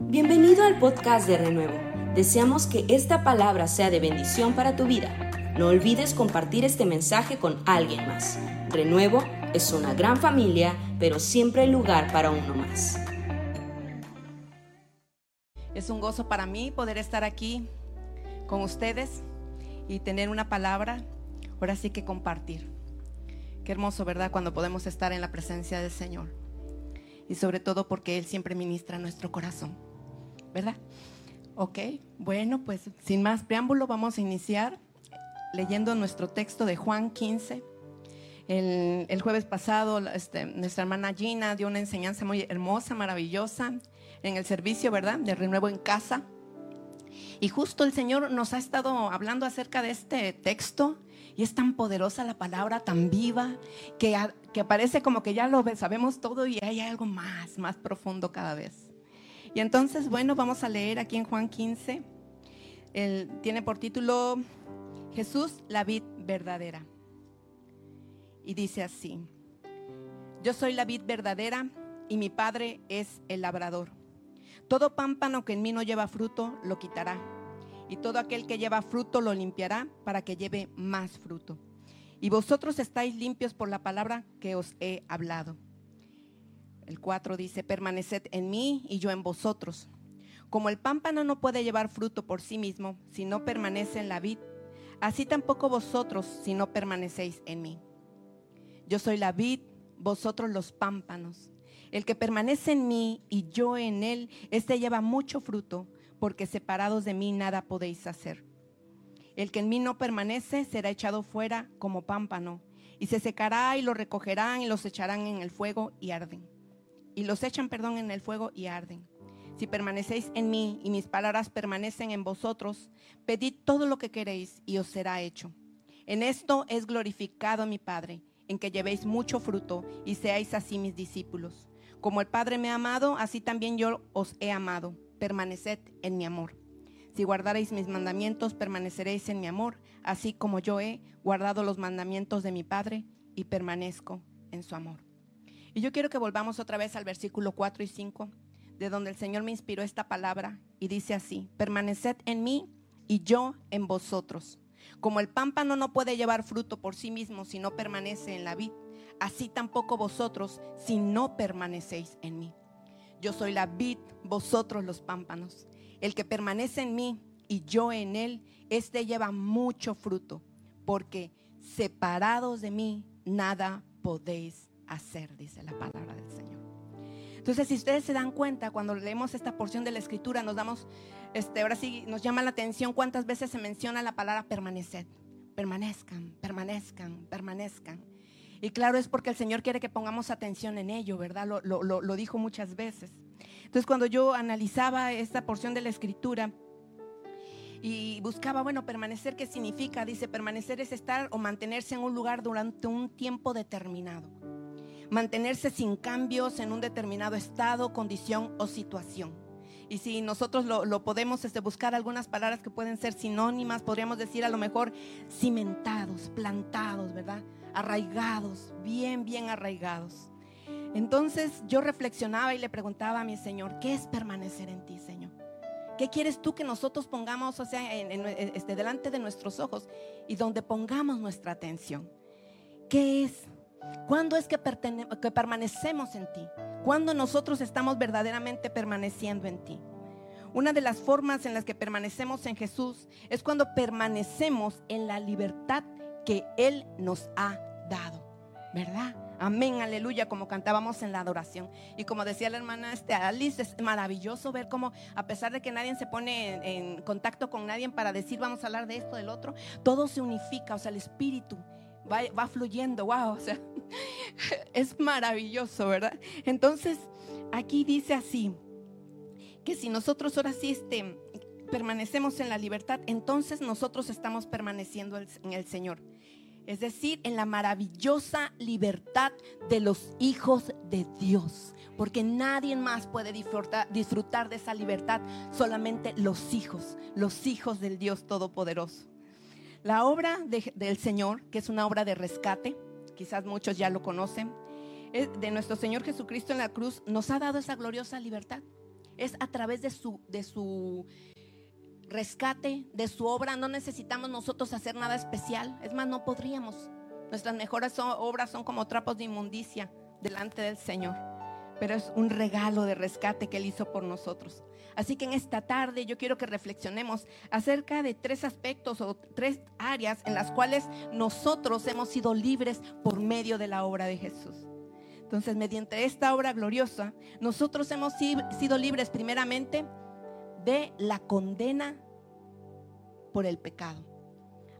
Bienvenido al podcast de Renuevo. Deseamos que esta palabra sea de bendición para tu vida. No olvides compartir este mensaje con alguien más. Renuevo es una gran familia, pero siempre hay lugar para uno más. Es un gozo para mí poder estar aquí con ustedes y tener una palabra, ahora sí que compartir. Qué hermoso, ¿verdad? Cuando podemos estar en la presencia del Señor. Y sobre todo porque Él siempre ministra nuestro corazón, ¿verdad? Ok, bueno, pues sin más preámbulo vamos a iniciar leyendo nuestro texto de Juan 15. El, jueves pasado este, nuestra hermana Gina dio una enseñanza muy hermosa, maravillosa en el servicio, ¿verdad? De renuevo en casa. Y justo el Señor nos ha estado hablando acerca de este texto y es tan poderosa la palabra, tan viva, que, que parece como que ya lo sabemos todo y hay algo más, más profundo cada vez. Y entonces, bueno, vamos a leer aquí en Juan 15. Él tiene por título Jesús, la vid verdadera. Y dice así, yo soy la vid verdadera y mi padre es el labrador. Todo pámpano que en mí no lleva fruto, lo quitará y todo aquel que lleva fruto lo limpiará para que lleve más fruto. Y vosotros estáis limpios por la palabra que os he hablado. El 4 dice, permaneced en mí y yo en vosotros. Como el pámpano no puede llevar fruto por sí mismo si no permanece en la vid, así tampoco vosotros si no permanecéis en mí. Yo soy la vid, vosotros los pámpanos. El que permanece en mí y yo en él, este lleva mucho fruto porque separados de mí nada podéis hacer. El que en mí no permanece será echado fuera como pámpano, y se secará y lo recogerán y los echarán en el fuego y arden. Y los echan, perdón, en el fuego y arden. Si permanecéis en mí y mis palabras permanecen en vosotros, pedid todo lo que queréis y os será hecho. En esto es glorificado mi Padre, en que llevéis mucho fruto y seáis así mis discípulos. Como el Padre me ha amado, así también yo os he amado permaneced en mi amor. Si guardaréis mis mandamientos, permaneceréis en mi amor, así como yo he guardado los mandamientos de mi Padre y permanezco en su amor. Y yo quiero que volvamos otra vez al versículo 4 y 5, de donde el Señor me inspiró esta palabra y dice así, permaneced en mí y yo en vosotros. Como el pámpano no puede llevar fruto por sí mismo si no permanece en la vid, así tampoco vosotros si no permanecéis en mí. Yo soy la vid, vosotros los pámpanos. El que permanece en mí y yo en él, este lleva mucho fruto, porque separados de mí nada podéis hacer, dice la palabra del Señor. Entonces, si ustedes se dan cuenta, cuando leemos esta porción de la escritura, nos damos, este, ahora sí, nos llama la atención cuántas veces se menciona la palabra permanecer. Permanezcan, permanezcan, permanezcan. Y claro, es porque el Señor quiere que pongamos atención en ello, ¿verdad? Lo, dijo muchas veces. Entonces, cuando yo analizaba esta porción de la escritura y buscaba, bueno, permanecer, ¿qué significa? Dice, permanecer es estar o mantenerse en un lugar durante un tiempo determinado. Mantenerse sin cambios en un determinado estado, condición o situación. Y si nosotros lo, podemos este, buscar algunas palabras que pueden ser sinónimas, podríamos decir a lo mejor cimentados, plantados, ¿verdad? arraigados, bien, bien arraigados. Entonces yo reflexionaba y le preguntaba a mi Señor, ¿qué es permanecer en ti, Señor? ¿Qué quieres tú que nosotros pongamos, o sea, este, delante de nuestros ojos y donde pongamos nuestra atención? ¿Qué es? ¿Cuándo es que, permanecemos en ti? ¿Cuándo nosotros estamos verdaderamente permaneciendo en ti? Una de las formas en las que permanecemos en Jesús es cuando permanecemos en la libertad que Él nos ha dado, ¿verdad? Amén, aleluya, como cantábamos en la adoración. Y como decía la hermana este, Alice, es maravilloso ver cómo, a pesar de que nadie se pone en, contacto con nadie para decir vamos a hablar de esto, del otro, todo se unifica, o sea, el espíritu va, va fluyendo, wow, o sea, es maravilloso, ¿verdad? Entonces, aquí dice así, que si nosotros ahora sí este, permanecemos en la libertad, entonces nosotros estamos permaneciendo en el Señor es decir, en la maravillosa libertad de los hijos de Dios. Porque nadie más puede disfrutar, de esa libertad, solamente los hijos, los hijos del Dios Todopoderoso. La obra del Señor, que es una obra de rescate, quizás muchos ya lo conocen, de nuestro Señor Jesucristo en la cruz, nos ha dado esa gloriosa libertad. Es a través de su, de su rescate, de su obra. No necesitamos nosotros hacer nada especial. Es más, no podríamos. Nuestras mejores obras son como trapos de inmundicia delante del Señor. Pero es un regalo de rescate que Él hizo por nosotros. Así que en esta tarde yo quiero que reflexionemos acerca de tres aspectos o tres áreas en las cuales nosotros hemos sido libres por medio de la obra de Jesús. Entonces, mediante esta obra gloriosa, nosotros hemos sido libres primeramente de la condena por el pecado.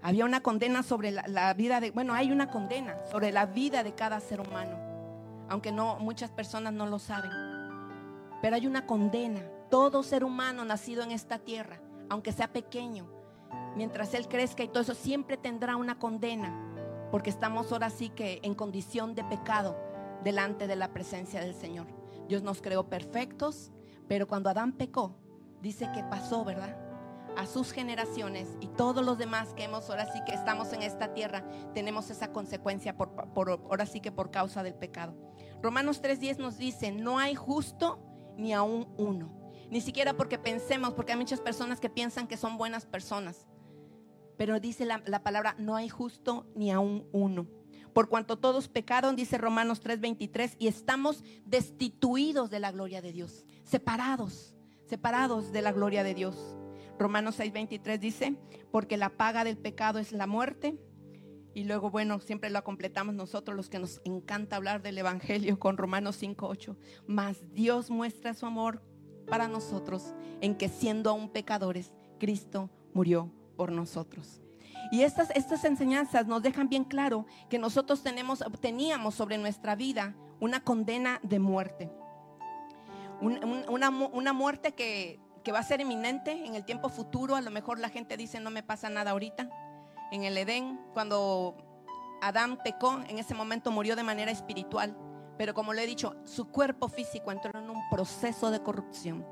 Había una condena sobre la, vida de, bueno, hay una condena sobre la vida de cada ser humano, aunque no muchas personas no lo saben. Pero hay una condena. Todo ser humano nacido en esta tierra, aunque sea pequeño, mientras él crezca y todo eso, siempre tendrá una condena, porque estamos ahora sí que en condición de pecado delante de la presencia del Señor. Dios nos creó perfectos, pero cuando Adán pecó, dice que pasó, ¿verdad? A sus generaciones y todos los demás que hemos ahora sí que estamos en esta tierra, tenemos esa consecuencia por, ahora sí que por causa del pecado. Romanos 3:10 nos dice, no hay justo ni aún uno. Ni siquiera porque pensemos, porque hay muchas personas que piensan que son buenas personas. Pero dice la, la palabra, no hay justo ni aún uno. Por cuanto todos pecaron, dice Romanos 3:23, y estamos destituidos de la gloria de Dios, separados separados de la gloria de Dios. Romanos 6:23 dice, porque la paga del pecado es la muerte. Y luego, bueno, siempre lo completamos nosotros los que nos encanta hablar del Evangelio con Romanos 5:8. Mas Dios muestra su amor para nosotros en que siendo aún pecadores, Cristo murió por nosotros. Y estas, estas enseñanzas nos dejan bien claro que nosotros tenemos, teníamos sobre nuestra vida una condena de muerte una, muerte que, que va a ser inminente en el tiempo futuro. A lo mejor la gente dice no me pasa nada ahorita. En el Edén, cuando Adán pecó, en ese momento murió de manera espiritual. Pero como lo he dicho, su cuerpo físico entró en un proceso de corrupción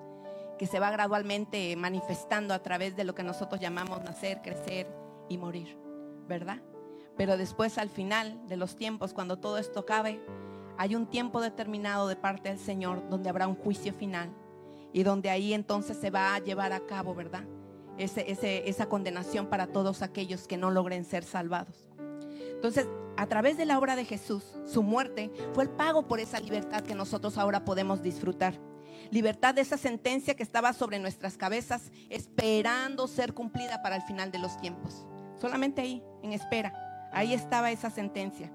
que se va gradualmente manifestando a través de lo que nosotros llamamos nacer, crecer y morir, ¿verdad? Pero después al final de los tiempos, cuando todo esto acabe, hay un tiempo determinado de parte del Señor donde habrá un juicio final y donde ahí entonces se va a llevar a cabo, ¿verdad? Esa condenación para todos aquellos que no logren ser salvados. Entonces, a través de la obra de Jesús, su muerte fue el pago por esa libertad que nosotros ahora podemos disfrutar. Libertad de esa sentencia que estaba sobre nuestras cabezas, esperando ser cumplida para el final de los tiempos. Solamente ahí, en espera. Ahí estaba esa sentencia.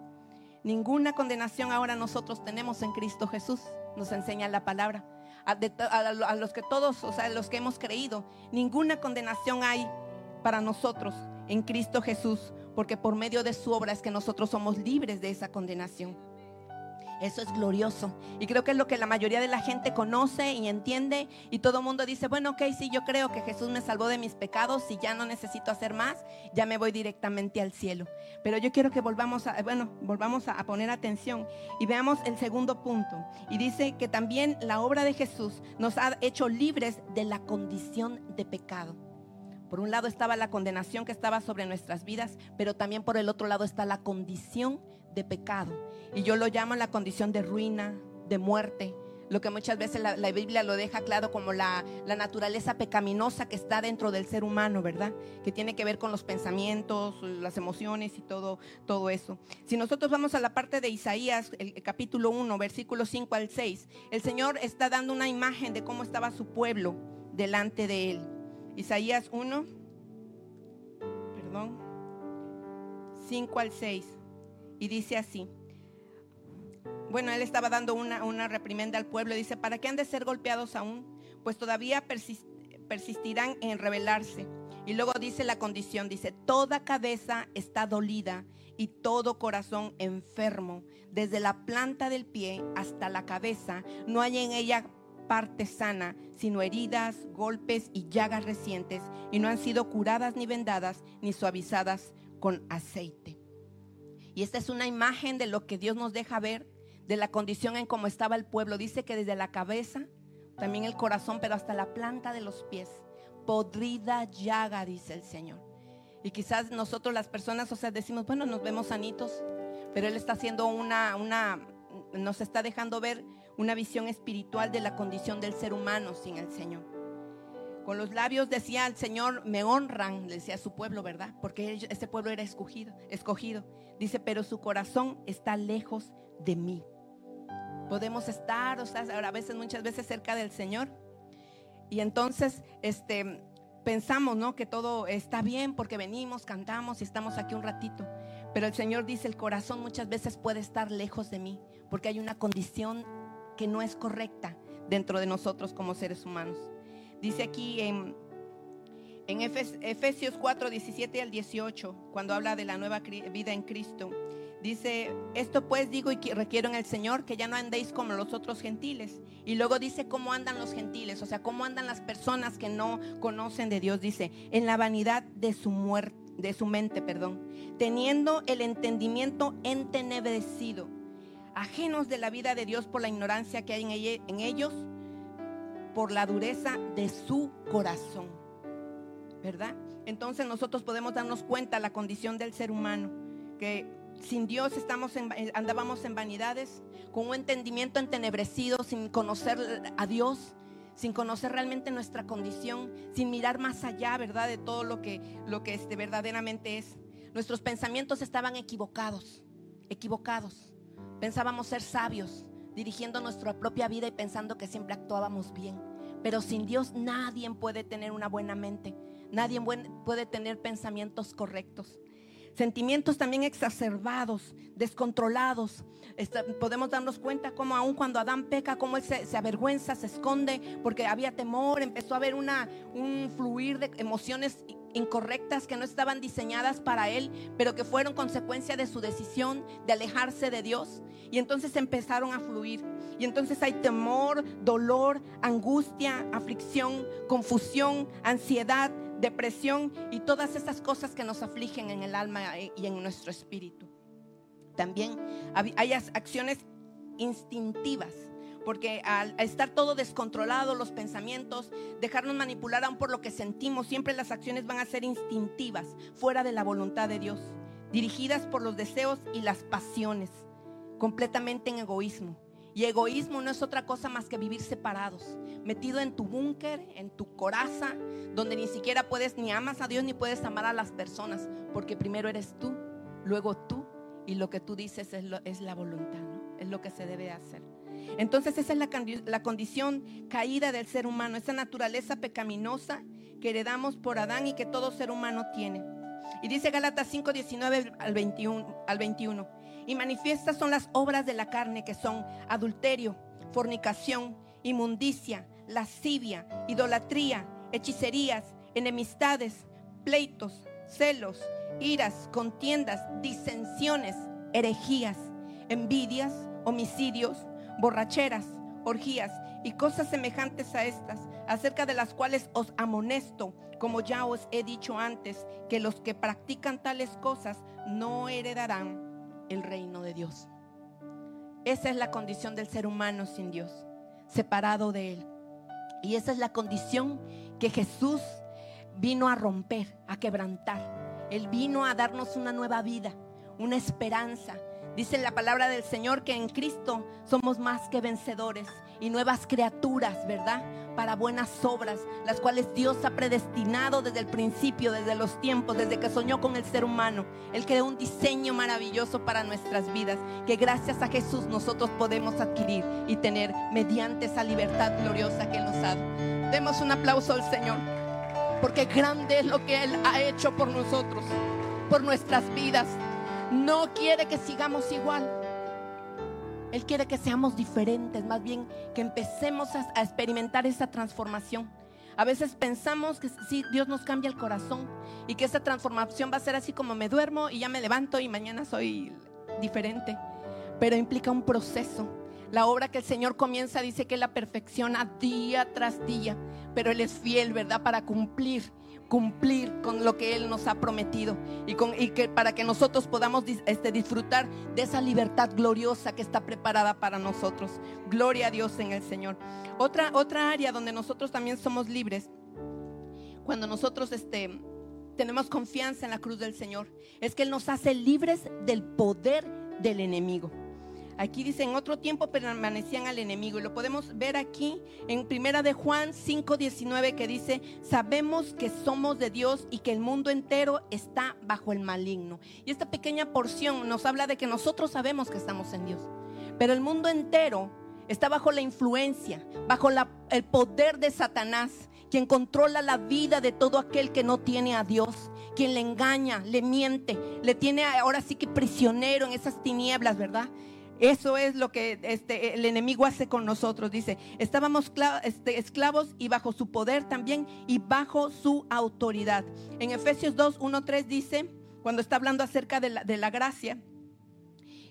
Ninguna condenación ahora nosotros tenemos en Cristo Jesús, nos enseña la palabra. A, los que todos, o sea, los que hemos creído, ninguna condenación hay para nosotros en Cristo Jesús, porque por medio de su obra es que nosotros somos libres de esa condenación. Eso es glorioso. Y creo que es lo que la mayoría de la gente conoce y entiende. Y todo el mundo dice, bueno, ok, sí, yo creo que Jesús me salvó de mis pecados. Si ya no necesito hacer más, ya me voy directamente al cielo. Pero yo quiero que volvamos a, bueno, volvamos a, poner atención y veamos el segundo punto. Y dice que también la obra de Jesús nos ha hecho libres de la condición de pecado. Por un lado estaba la condenación que estaba sobre nuestras vidas, pero también por el otro lado está la condición de pecado. Y yo lo llamo la condición de ruina, de muerte. Lo que muchas veces la, Biblia lo deja claro como la, naturaleza pecaminosa que está dentro del ser humano, ¿verdad? Que tiene que ver con los pensamientos, las emociones y todo, todo eso. Si nosotros vamos a la parte de Isaías, el, el capítulo 1, versículos 5 al 6, el Señor está dando una imagen de cómo estaba su pueblo delante de él. Isaías 1, perdón, 5 al 6. Y dice así. Bueno, él estaba dando una, una reprimenda al pueblo. Dice, ¿para qué han de ser golpeados aún? Pues todavía persistirán en rebelarse. Y luego dice la condición, dice, toda cabeza está dolida y todo corazón enfermo, desde la planta del pie hasta la cabeza, no hay en ella parte sana, sino heridas, golpes y llagas recientes, y no han sido curadas ni vendadas, ni suavizadas con aceite. Y esta es una imagen de lo que Dios nos deja ver, de la condición en cómo estaba el pueblo. Dice que desde la cabeza, también el corazón, pero hasta la planta de los pies, podrida llaga, dice el Señor. Y quizás nosotros las personas, o sea, decimos, bueno, nos vemos sanitos, pero Él está haciendo una, una, nos está dejando ver una visión espiritual de la condición del ser humano sin el Señor. Con los labios decía al Señor, me honran, le decía a su pueblo, ¿verdad? Porque ese pueblo era escogido, escogido. Dice, pero su corazón está lejos de mí. Podemos estar, o sea, a veces, muchas veces cerca del Señor. Y entonces, este, pensamos, ¿no? Que todo está bien porque venimos, cantamos y estamos aquí un ratito. Pero el Señor dice, el corazón muchas veces puede estar lejos de mí porque hay una condición que no es correcta dentro de nosotros como seres humanos. Dice aquí en, Efesios 4, 17 al 18, cuando habla de la nueva vida en Cristo, dice, esto pues digo y requiero en el Señor que ya no andéis como los otros gentiles. Y luego dice cómo andan los gentiles, o sea, cómo andan las personas que no conocen de Dios. Dice, en la vanidad de su muerte, de su mente, perdón, teniendo el entendimiento entenebrecido, ajenos de la vida de Dios por la ignorancia que hay en ellos por la dureza de su corazón. ¿Verdad? Entonces nosotros podemos darnos cuenta la condición del ser humano, que sin Dios estamos eh, andábamos en vanidades, con un entendimiento entenebrecido, sin conocer a Dios, sin conocer realmente nuestra condición, sin mirar más allá, ¿verdad? De todo lo que, lo que este, verdaderamente es. Nuestros pensamientos estaban equivocados, equivocados. Pensábamos ser sabios, dirigiendo nuestra propia vida y pensando que siempre actuábamos bien. Pero sin Dios nadie puede tener una buena mente, nadie puede tener pensamientos correctos. Sentimientos también exacerbados, descontrolados. podemos darnos cuenta cómo aun cuando Adán peca, cómo él se, avergüenza, se esconde, porque había temor, empezó a haber una, un fluir de emociones incorrectas que no estaban diseñadas para él, pero que fueron consecuencia de su decisión de alejarse de Dios. Y entonces empezaron a fluir. Y entonces hay temor, dolor, angustia, aflicción, confusión, ansiedad, depresión y todas esas cosas que nos afligen en el alma y en nuestro espíritu. También hay acciones instintivas porque al estar todo descontrolado, los pensamientos, dejarnos manipular aún por lo que sentimos, siempre las acciones van a ser instintivas, fuera de la voluntad de Dios, dirigidas por los deseos y las pasiones, completamente en egoísmo. Y egoísmo no es otra cosa más que vivir separados, metido en tu búnker, en tu coraza, donde ni siquiera puedes ni amas a Dios ni puedes amar a las personas, porque primero eres tú, luego tú, y lo que tú dices es, la voluntad, es lo que se debe hacer. Entonces esa es la, condición caída del ser humano, esa naturaleza pecaminosa que heredamos por Adán y que todo ser humano tiene. Y dice Gálatas 5, 19 al 21, al 21. Y manifiestas son las obras de la carne que son adulterio, fornicación, inmundicia, lascivia, idolatría, hechicerías, enemistades, pleitos, celos, iras, contiendas, disensiones, herejías, envidias, homicidios, borracheras, orgías y cosas semejantes a estas, acerca de las cuales os amonesto, como ya os he dicho antes, que los que practican tales cosas no heredarán el reino de Dios. Esa es la condición del ser humano sin Dios, separado de Él. Y esa es la condición que Jesús vino a romper, a quebrantar. Él vino a darnos una nueva vida, una esperanza, Dice la palabra del Señor que en Cristo somos más que vencedores y nuevas criaturas, ¿verdad? Para buenas obras, las cuales Dios ha predestinado desde el principio, desde los tiempos, desde que soñó con el ser humano. Él creó un diseño maravilloso para nuestras vidas, que gracias a Jesús nosotros podemos adquirir y tener mediante esa libertad gloriosa que Él nos ha dado. Demos un aplauso al Señor, porque grande es lo que Él ha hecho por nosotros, por nuestras vidas no quiere que sigamos igual. Él quiere que seamos diferentes, más bien que empecemos a, experimentar esa transformación. A veces pensamos que si Dios nos cambia el corazón y que esa transformación va a ser así como me duermo y ya me levanto y mañana soy diferente. Pero implica un proceso. La obra que el Señor comienza dice que la perfecciona día tras día, pero Él es fiel, ¿verdad? Para cumplir cumplir con lo que Él nos ha prometido y, con, y que para que nosotros podamos este, disfrutar de esa libertad gloriosa que está preparada para nosotros. Gloria a Dios en el Señor. Otra, otra área donde nosotros también somos libres, cuando nosotros este, tenemos confianza en la cruz del Señor, es que Él nos hace libres del poder del enemigo. Aquí dice, en otro tiempo permanecían al enemigo. Y lo podemos ver aquí en primera de Juan 5:19 que dice, sabemos que somos de Dios y que el mundo entero está bajo el maligno. Y esta pequeña porción nos habla de que nosotros sabemos que estamos en Dios. Pero el mundo entero está bajo la influencia, bajo el poder de Satanás, quien controla la vida de todo aquel que no tiene a Dios, quien le engaña, le miente, le tiene ahora sí que prisionero en esas tinieblas, ¿verdad? Eso es lo que este, el enemigo hace con nosotros. Dice, estábamos este, esclavos y bajo su poder también y bajo su autoridad. En Efesios 2, 1, 3 dice, cuando está hablando acerca de la, de la gracia,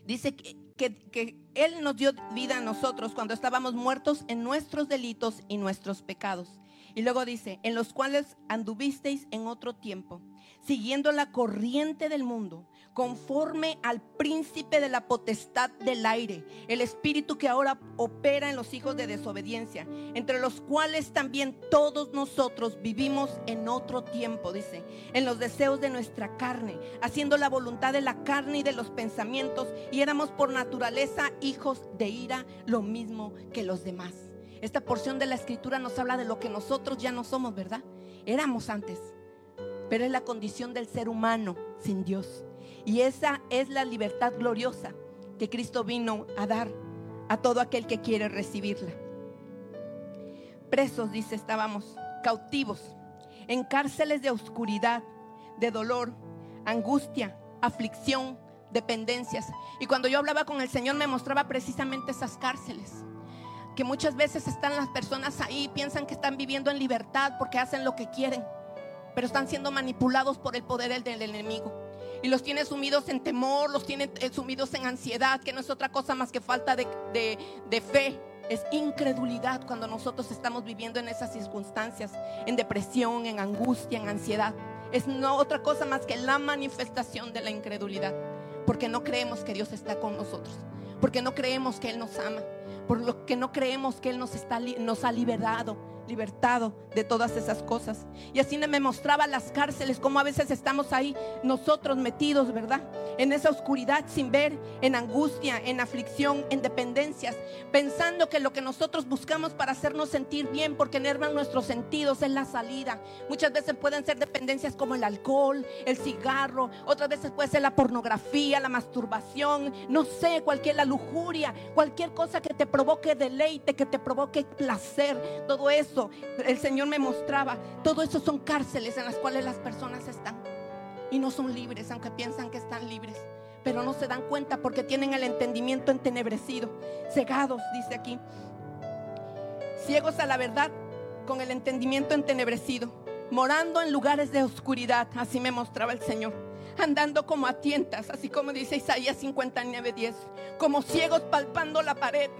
dice que, que, Él nos dio vida a nosotros cuando estábamos muertos en nuestros delitos y nuestros pecados. Y luego dice, en los cuales anduvisteis en otro tiempo, siguiendo la corriente del mundo conforme al príncipe de la potestad del aire, el espíritu que ahora opera en los hijos de desobediencia, entre los cuales también todos nosotros vivimos en otro tiempo, dice, en los deseos de nuestra carne, haciendo la voluntad de la carne y de los pensamientos, y éramos por naturaleza hijos de ira, lo mismo que los demás. Esta porción de la escritura nos habla de lo que nosotros ya no somos, ¿verdad? Éramos antes, pero es la condición del ser humano sin Dios. Y esa es la libertad gloriosa que Cristo vino a dar a todo aquel que quiere recibirla. Presos, dice, estábamos cautivos, en cárceles de oscuridad, de dolor, angustia, aflicción, dependencias. Y cuando yo hablaba con el Señor me mostraba precisamente esas cárceles. Que muchas veces están las personas ahí, piensan que están viviendo en libertad porque hacen lo que quieren, pero están siendo manipulados por el poder del enemigo y los tiene sumidos en temor, los tiene eh, sumidos en ansiedad, que no es otra cosa más que falta de, fe. Es incredulidad cuando nosotros estamos viviendo en esas circunstancias, en depresión, en angustia, en ansiedad. Es no otra cosa más que la manifestación de la incredulidad, porque no creemos que Dios está con nosotros, porque no creemos que Él nos ama, por lo que no creemos que Él nos, está, nos ha liberado libertado de todas esas cosas. Y así me mostraba las cárceles, como a veces estamos ahí nosotros metidos, ¿verdad? En esa oscuridad sin ver, en angustia, en aflicción, en dependencias, pensando que lo que nosotros buscamos para hacernos sentir bien, porque enervan nuestros sentidos, es la salida. Muchas veces pueden ser dependencias como el alcohol, el cigarro, otras veces puede ser la pornografía, la masturbación, no sé, cualquier la lujuria, cualquier cosa que te provoque deleite, que te provoque placer, todo eso el Señor me mostraba, todo eso son cárceles en las cuales las personas están. Y no son libres, aunque piensan que están libres, pero no se dan cuenta porque tienen el entendimiento entenebrecido, cegados, dice aquí, ciegos a la verdad con el entendimiento entenebrecido, morando en lugares de oscuridad, así me mostraba el Señor. Andando como a tientas, así como dice Isaías 59, 10, como ciegos palpando la pared,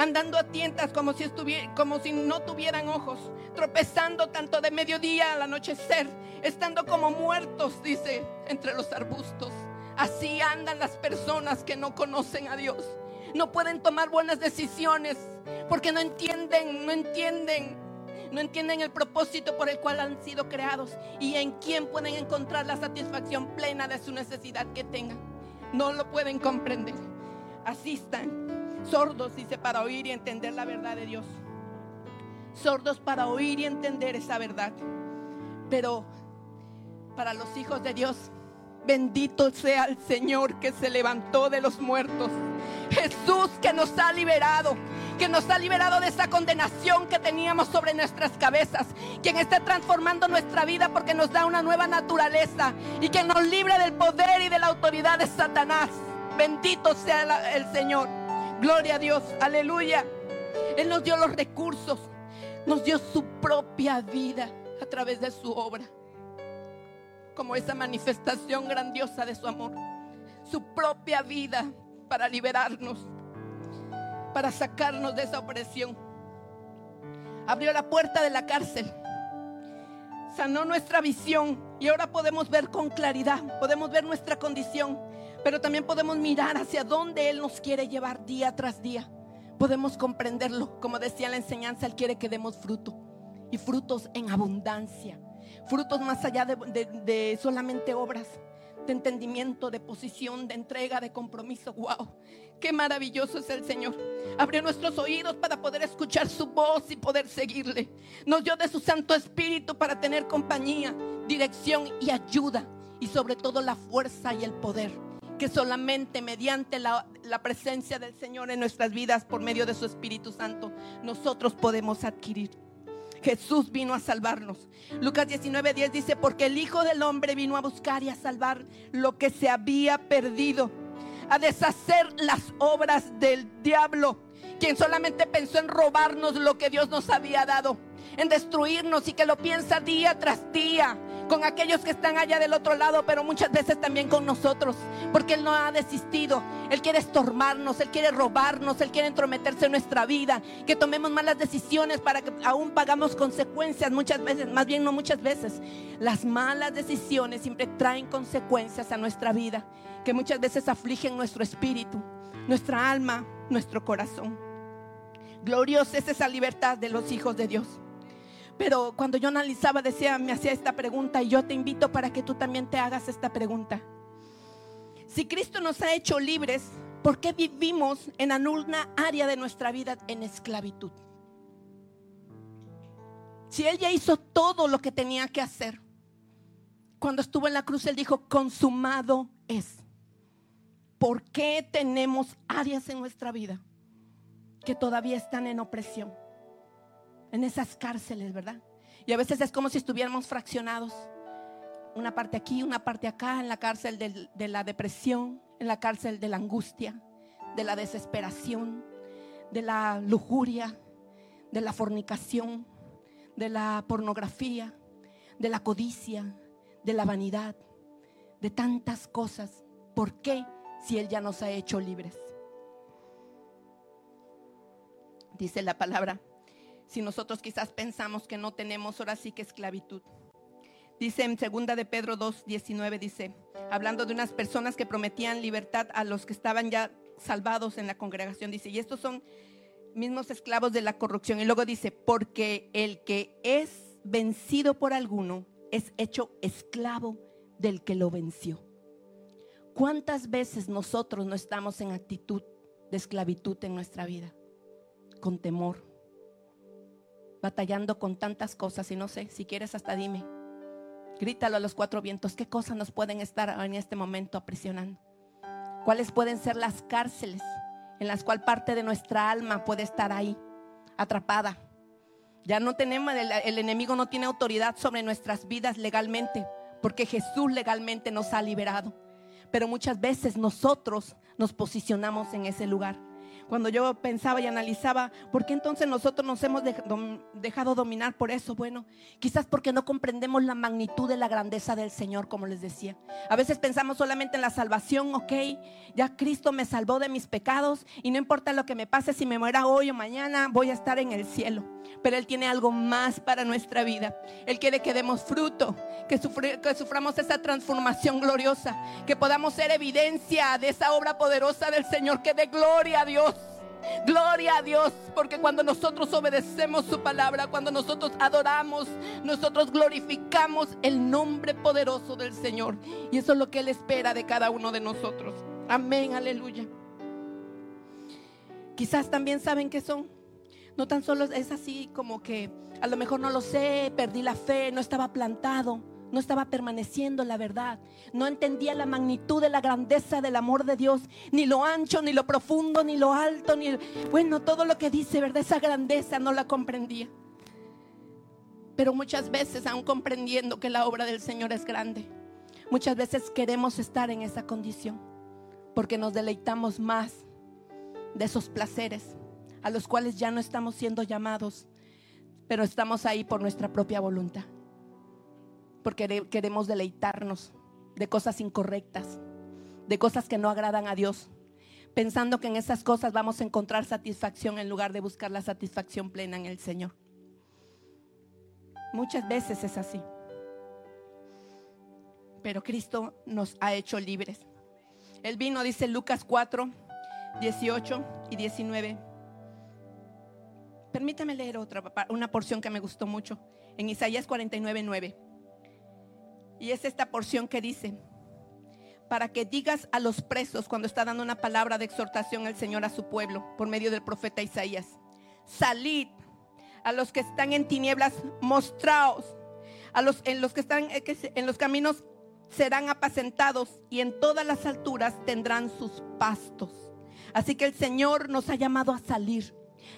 andando a tientas como si, como si no tuvieran ojos, tropezando tanto de mediodía al anochecer, estando como muertos, dice, entre los arbustos. Así andan las personas que no conocen a Dios. No pueden tomar buenas decisiones porque no entienden, no entienden, no entienden el propósito por el cual han sido creados y en quién pueden encontrar la satisfacción plena de su necesidad que tengan. No lo pueden comprender. Así están Sordos, dice, para oír y entender la verdad de Dios. Sordos para oír y entender esa verdad. Pero para los hijos de Dios, bendito sea el Señor que se levantó de los muertos. Jesús que nos ha liberado, que nos ha liberado de esa condenación que teníamos sobre nuestras cabezas, quien está transformando nuestra vida porque nos da una nueva naturaleza y que nos libre del poder y de la autoridad de Satanás. Bendito sea el Señor. Gloria a Dios, aleluya. Él nos dio los recursos, nos dio su propia vida a través de su obra, como esa manifestación grandiosa de su amor. Su propia vida para liberarnos, para sacarnos de esa opresión. Abrió la puerta de la cárcel, sanó nuestra visión y ahora podemos ver con claridad, podemos ver nuestra condición pero también podemos mirar hacia dónde Él nos quiere llevar día tras día. Podemos comprenderlo. Como decía la enseñanza, Él quiere que demos fruto. Y frutos en abundancia. Frutos más allá de, solamente obras. de entendimiento, de posición, de entrega, de compromiso. ¡Wow! Qué maravilloso es el Señor. Abrió nuestros oídos para poder escuchar su voz y poder seguirle. Nos dio de su Santo Espíritu para tener compañía, dirección y ayuda. Y sobre todo la fuerza y el poder que solamente mediante la, presencia del Señor en nuestras vidas por medio de su Espíritu Santo nosotros podemos adquirir. Jesús vino a salvarnos. Lucas 19, 10 dice, porque el Hijo del Hombre vino a buscar y a salvar lo que se había perdido, a deshacer las obras del diablo, quien solamente pensó en robarnos lo que Dios nos había dado, en destruirnos y que lo piensa día tras día con aquellos que están allá del otro lado, pero muchas veces también con nosotros, porque Él no ha desistido. Él quiere estormarnos, Él quiere robarnos, Él quiere entrometerse en nuestra vida, que tomemos malas decisiones para que aún pagamos consecuencias muchas veces, más bien no muchas veces. Las malas decisiones siempre traen consecuencias a nuestra vida, que muchas veces afligen nuestro espíritu, nuestra alma, nuestro corazón. Gloriosa es esa libertad de los hijos de Dios. Pero cuando yo analizaba, decía, me hacía esta pregunta y yo te invito para que tú también te hagas esta pregunta. Si Cristo nos ha hecho libres, ¿por qué vivimos en una área de nuestra vida en esclavitud? Si Él ya hizo todo lo que tenía que hacer, cuando estuvo en la cruz, Él dijo, consumado es. ¿Por qué tenemos áreas en nuestra vida que todavía están en opresión? En esas cárceles, ¿verdad? Y a veces es como si estuviéramos fraccionados. Una parte aquí, una parte acá, en la cárcel de, la depresión, en la cárcel de la angustia, de la desesperación, de la lujuria, de la fornicación, de la pornografía, de la codicia, de la vanidad, de tantas cosas. ¿Por qué si Él ya nos ha hecho libres? Dice la palabra si nosotros quizás pensamos que no tenemos ahora sí que esclavitud. Dice en segunda de Pedro 2, 19, dice, hablando de unas personas que prometían libertad a los que estaban ya salvados en la congregación, dice, y estos son mismos esclavos de la corrupción. Y luego dice, porque el que es vencido por alguno es hecho esclavo del que lo venció. ¿Cuántas veces nosotros no estamos en actitud de esclavitud en nuestra vida? Con temor, batallando con tantas cosas y no sé, si quieres hasta dime, grítalo a los cuatro vientos, ¿qué cosas nos pueden estar en este momento aprisionando? ¿Cuáles pueden ser las cárceles en las cuales parte de nuestra alma puede estar ahí, atrapada? Ya no tenemos, el, el enemigo no tiene autoridad sobre nuestras vidas legalmente, porque Jesús legalmente nos ha liberado. Pero muchas veces nosotros nos posicionamos en ese lugar cuando yo pensaba y analizaba, ¿por qué entonces nosotros nos hemos dejado dominar por eso? Bueno, quizás porque no comprendemos la magnitud de la grandeza del Señor, como les decía. A veces pensamos solamente en la salvación, ok, ya Cristo me salvó de mis pecados y no importa lo que me pase, si me muera hoy o mañana, voy a estar en el cielo. Pero Él tiene algo más para nuestra vida. Él quiere que demos fruto, que, suframos esa transformación gloriosa, que podamos ser evidencia de esa obra poderosa del Señor, que dé gloria a Dios. Gloria a Dios, porque cuando nosotros obedecemos su palabra, cuando nosotros adoramos, nosotros glorificamos el nombre poderoso del Señor. Y eso es lo que Él espera de cada uno de nosotros. Amén, aleluya. Quizás también saben que son. No tan solo es así como que a lo mejor no lo sé, perdí la fe, no estaba plantado no estaba permaneciendo la verdad, no entendía la magnitud de la grandeza del amor de Dios, ni lo ancho, ni lo profundo, ni lo alto, ni bueno, todo lo que dice, ¿verdad? Esa grandeza no la comprendía. Pero muchas veces, aún comprendiendo que la obra del Señor es grande, muchas veces queremos estar en esa condición, porque nos deleitamos más de esos placeres a los cuales ya no estamos siendo llamados, pero estamos ahí por nuestra propia voluntad porque queremos deleitarnos de cosas incorrectas, de cosas que no agradan a Dios, pensando que en esas cosas vamos a encontrar satisfacción en lugar de buscar la satisfacción plena en el Señor. Muchas veces es así. Pero Cristo nos ha hecho libres. Él vino, dice Lucas 4, 18 y 19. Permítame leer otra, una porción que me gustó mucho. En Isaías 49, 9. Y es esta porción que dice, para que digas a los presos cuando está dando una palabra de exhortación el Señor a su pueblo por medio del profeta Isaías. Salid a los que están en tinieblas, mostraos. A los en los que están eh, en los caminos serán apacentados y en todas las alturas tendrán sus pastos. Así que el Señor nos ha llamado a salir,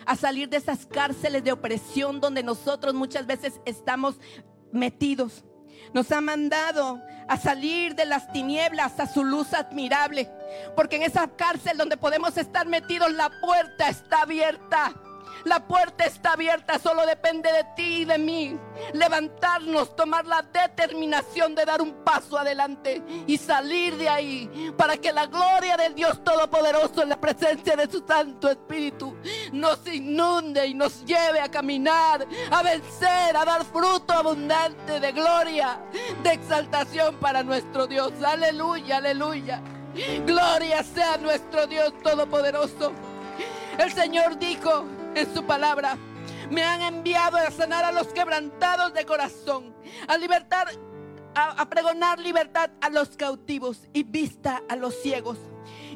a salir de esas cárceles de opresión donde nosotros muchas veces estamos metidos. Nos ha mandado a salir de las tinieblas a su luz admirable. Porque en esa cárcel donde podemos estar metidos, la puerta está abierta. La puerta está abierta, solo depende de ti y de mí. Levantarnos, tomar la determinación de dar un paso adelante y salir de ahí para que la gloria del Dios Todopoderoso en la presencia de su Santo Espíritu nos inunde y nos lleve a caminar, a vencer, a dar fruto abundante de gloria, de exaltación para nuestro Dios. Aleluya, aleluya. Gloria sea nuestro Dios Todopoderoso. El Señor dijo, en su palabra. Me han enviado a sanar a los quebrantados de corazón, a libertar, a, pregonar libertad a los cautivos y vista a los ciegos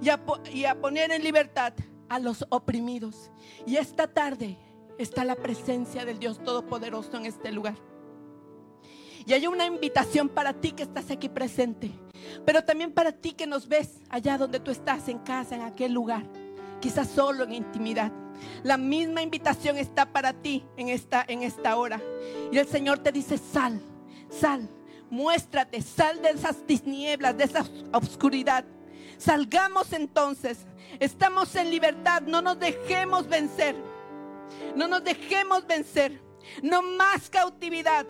y a, y a poner en libertad a los oprimidos. Y esta tarde está la presencia del Dios Todopoderoso en este lugar. Y hay una invitación para ti que estás aquí presente, pero también para ti que nos ves allá donde tú estás, en casa, en aquel lugar, quizás solo en intimidad. La misma invitación está para ti en esta, en esta hora. Y el Señor te dice, sal, sal, muéstrate, sal de esas tinieblas, de esa oscuridad. Salgamos entonces. Estamos en libertad. No nos dejemos vencer. No nos dejemos vencer. No más cautividad.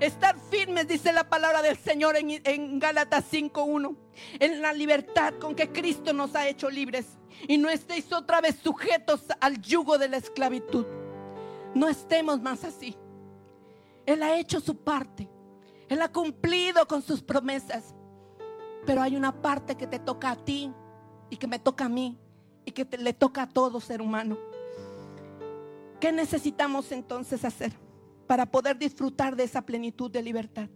Estar firmes, dice la palabra del Señor en, en Gálatas 5.1. En la libertad con que Cristo nos ha hecho libres y no estéis otra vez sujetos al yugo de la esclavitud. No estemos más así. Él ha hecho su parte. Él ha cumplido con sus promesas. Pero hay una parte que te toca a ti y que me toca a mí y que le toca a todo ser humano. ¿Qué necesitamos entonces hacer para poder disfrutar de esa plenitud de libertad?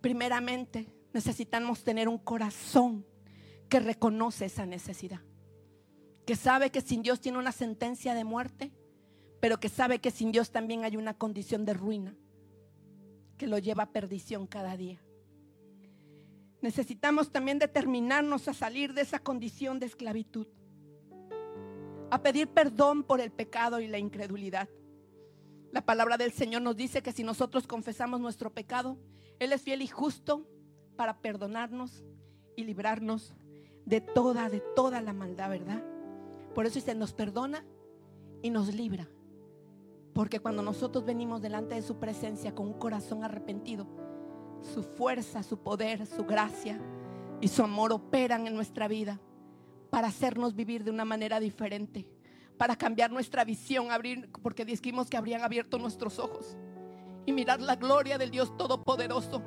Primeramente, necesitamos tener un corazón que reconoce esa necesidad que sabe que sin Dios tiene una sentencia de muerte, pero que sabe que sin Dios también hay una condición de ruina que lo lleva a perdición cada día. Necesitamos también determinarnos a salir de esa condición de esclavitud, a pedir perdón por el pecado y la incredulidad. La palabra del Señor nos dice que si nosotros confesamos nuestro pecado, Él es fiel y justo para perdonarnos y librarnos de toda, de toda la maldad, ¿verdad? Por eso se nos perdona y nos libra. Porque cuando nosotros venimos delante de su presencia con un corazón arrepentido, su fuerza, su poder, su gracia y su amor operan en nuestra vida para hacernos vivir de una manera diferente, para cambiar nuestra visión, abrir, porque dijimos que habrían abierto nuestros ojos y mirar la gloria del Dios Todopoderoso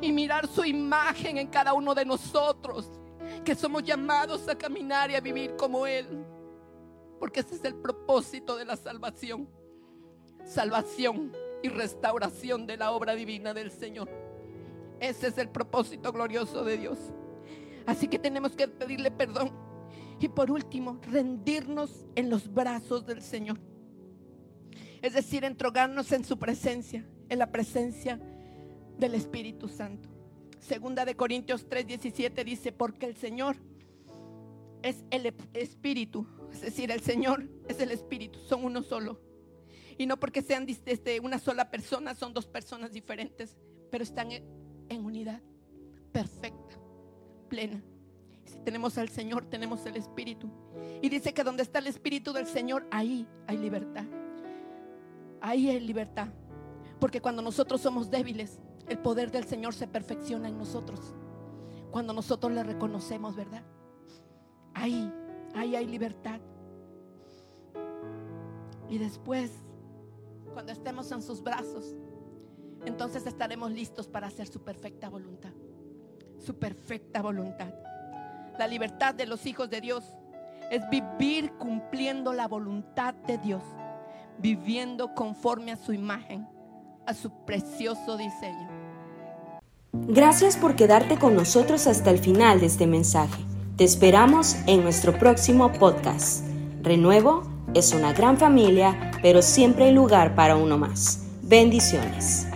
y mirar su imagen en cada uno de nosotros, que somos llamados a caminar y a vivir como Él. Porque ese es el propósito de la salvación. Salvación y restauración de la obra divina del Señor. Ese es el propósito glorioso de Dios. Así que tenemos que pedirle perdón. Y por último, rendirnos en los brazos del Señor. Es decir, entrogarnos en su presencia, en la presencia del Espíritu Santo. Segunda de Corintios 3:17 dice, porque el Señor es el Espíritu es decir, el Señor es el Espíritu, son uno solo. Y no porque sean desde una sola persona, son dos personas diferentes, pero están en unidad perfecta, plena. Tenemos al Señor, tenemos el Espíritu. Y dice que donde está el Espíritu del Señor, ahí hay libertad. Ahí hay libertad. Porque cuando nosotros somos débiles, el poder del Señor se perfecciona en nosotros. Cuando nosotros le reconocemos, ¿verdad? Ahí ahí hay libertad. Y después, cuando estemos en sus brazos, entonces estaremos listos para hacer su perfecta voluntad. Su perfecta voluntad. La libertad de los hijos de Dios es vivir cumpliendo la voluntad de Dios, viviendo conforme a su imagen, a su precioso diseño. Gracias por quedarte con nosotros hasta el final de este mensaje. Te esperamos en nuestro próximo podcast. Renuevo es una gran familia, pero siempre hay lugar para uno más. Bendiciones.